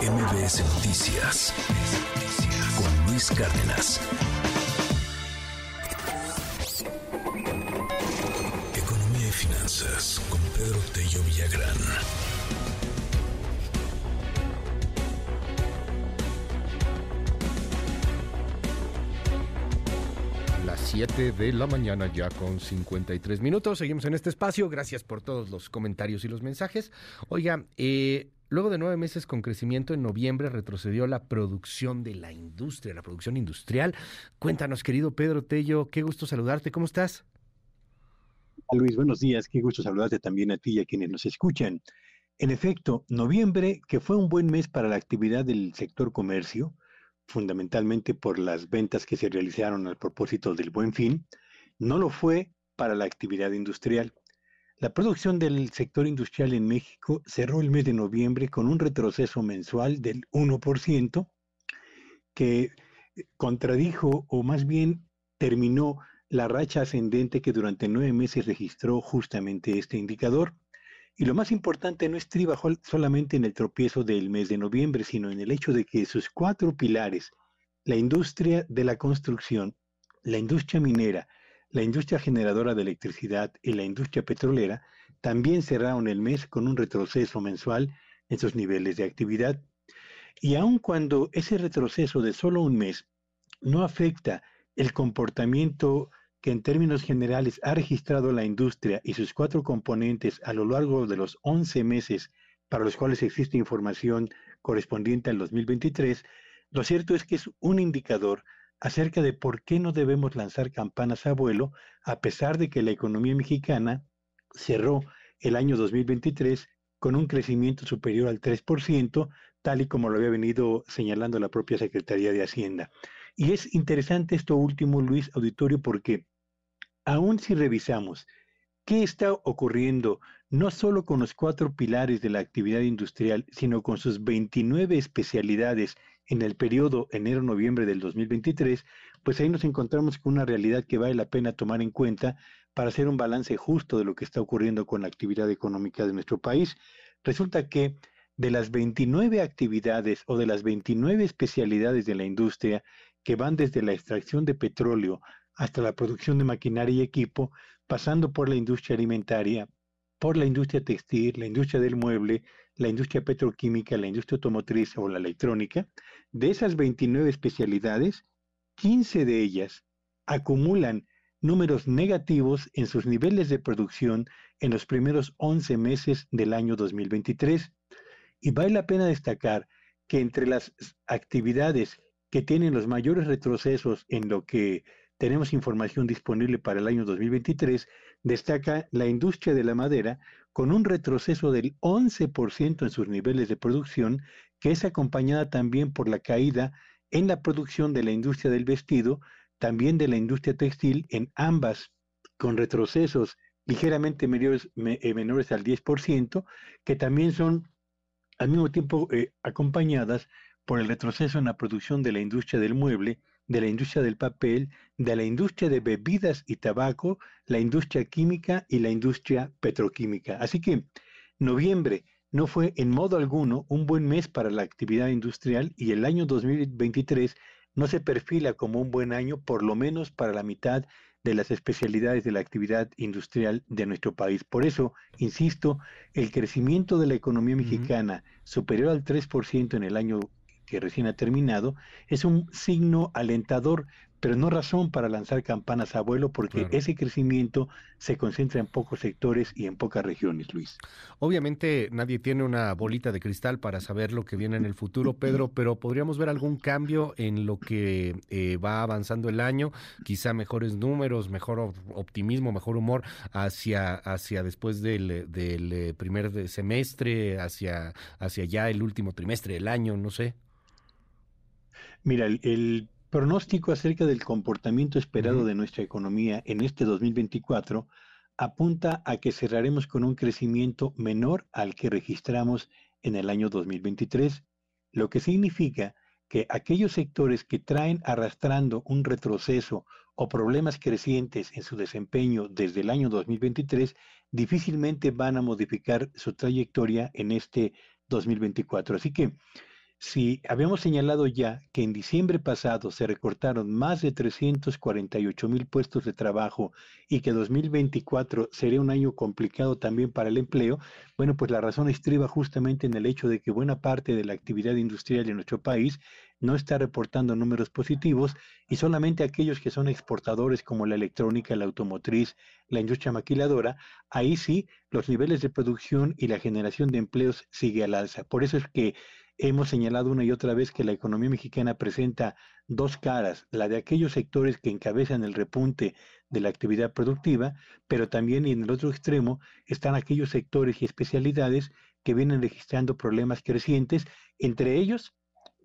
MBS Noticias con Luis Cárdenas. Economía y finanzas con Pedro Tello Villagrán. Las 7 de la mañana ya con 53 minutos. Seguimos en este espacio. Gracias por todos los comentarios y los mensajes. Oiga, eh, luego de nueve meses con crecimiento, en noviembre retrocedió la producción de la industria, la producción industrial. Cuéntanos, querido Pedro Tello, qué gusto saludarte. ¿Cómo estás? Luis, buenos días. Qué gusto saludarte también a ti y a quienes nos escuchan. En efecto, noviembre, que fue un buen mes para la actividad del sector comercio, fundamentalmente por las ventas que se realizaron al propósito del buen fin, no lo fue para la actividad industrial. La producción del sector industrial en México cerró el mes de noviembre con un retroceso mensual del 1%, que contradijo o más bien terminó la racha ascendente que durante nueve meses registró justamente este indicador. Y lo más importante no estriba solamente en el tropiezo del mes de noviembre, sino en el hecho de que sus cuatro pilares, la industria de la construcción, la industria minera, la industria generadora de electricidad y la industria petrolera, también cerraron el mes con un retroceso mensual en sus niveles de actividad. Y aun cuando ese retroceso de solo un mes no afecta el comportamiento que en términos generales ha registrado la industria y sus cuatro componentes a lo largo de los 11 meses para los cuales existe información correspondiente al 2023, lo cierto es que es un indicador acerca de por qué no debemos lanzar campanas a vuelo a pesar de que la economía mexicana cerró el año 2023 con un crecimiento superior al 3%, tal y como lo había venido señalando la propia Secretaría de Hacienda. Y es interesante esto último, Luis Auditorio, porque aún si revisamos qué está ocurriendo no solo con los cuatro pilares de la actividad industrial, sino con sus 29 especialidades en el periodo enero-noviembre del 2023, pues ahí nos encontramos con una realidad que vale la pena tomar en cuenta para hacer un balance justo de lo que está ocurriendo con la actividad económica de nuestro país. Resulta que de las 29 actividades o de las 29 especialidades de la industria que van desde la extracción de petróleo hasta la producción de maquinaria y equipo, pasando por la industria alimentaria, por la industria textil, la industria del mueble, la industria petroquímica, la industria automotriz o la electrónica, de esas 29 especialidades, 15 de ellas acumulan números negativos en sus niveles de producción en los primeros 11 meses del año 2023. Y vale la pena destacar que entre las actividades que tienen los mayores retrocesos en lo que tenemos información disponible para el año 2023, destaca la industria de la madera con un retroceso del 11% en sus niveles de producción, que es acompañada también por la caída en la producción de la industria del vestido, también de la industria textil, en ambas con retrocesos ligeramente menores, eh, al 10%, que también son al mismo tiempo eh, acompañadas por el retroceso en la producción de la industria del mueble, de la industria del papel, de la industria de bebidas y tabaco, la industria química y la industria petroquímica. Así que noviembre no fue en modo alguno un buen mes para la actividad industrial y el año 2023 no se perfila como un buen año, por lo menos para la mitad de las especialidades de la actividad industrial de nuestro país. Por eso, insisto, el crecimiento de la economía mexicana superior al 3% en el año que recién ha terminado, es un signo alentador, pero no razón para lanzar campanas a vuelo porque ese crecimiento se concentra en pocos sectores y en pocas regiones, Luis. Obviamente nadie tiene una bolita de cristal para saber lo que viene en el futuro, Pedro, pero podríamos ver algún cambio en lo que eh, va avanzando el año, quizá mejores números, mejor optimismo, mejor humor hacia, hacia después del, del eh, primer semestre, hacia, hacia ya el último trimestre del año, no sé. Mira, el, pronóstico acerca del comportamiento esperado de nuestra economía en este 2024 apunta a que cerraremos con un crecimiento menor al que registramos en el año 2023, lo que significa que aquellos sectores que traen arrastrando un retroceso o problemas crecientes en su desempeño desde el año 2023 difícilmente van a modificar su trayectoria en este 2024. Así que si habíamos señalado ya que en diciembre pasado se recortaron más de 348 mil puestos de trabajo y que 2024 sería un año complicado también para el empleo, bueno, pues la razón estriba justamente en el hecho de que buena parte de la actividad industrial en nuestro país no está reportando números positivos y solamente aquellos que son exportadores como la electrónica, la automotriz, la industria maquiladora, ahí sí los niveles de producción y la generación de empleos sigue al alza. Por eso es que Hemos señalado una y otra vez que la economía mexicana presenta dos caras, la de aquellos sectores que encabezan el repunte de la actividad productiva, pero también en el otro extremo están aquellos sectores y especialidades que vienen registrando problemas crecientes, entre ellos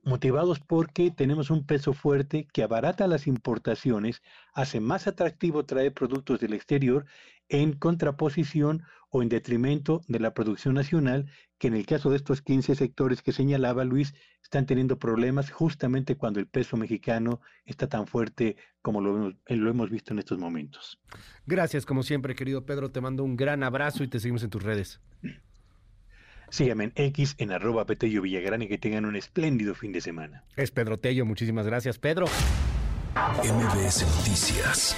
motivados porque tenemos un peso fuerte que abarata las importaciones, hace más atractivo traer productos del exterior en contraposición o en detrimento de la producción nacional, que en el caso de estos 15 sectores que señalaba Luis, están teniendo problemas justamente cuando el peso mexicano está tan fuerte como lo, lo hemos visto en estos momentos. Gracias, como siempre, querido Pedro, te mando un gran abrazo y te seguimos en tus redes. Síganme en X en arroba Petello Villagrán y que tengan un espléndido fin de semana. Es Pedro Tello, muchísimas gracias, Pedro. MBS Noticias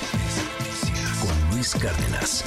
con Luis Cárdenas.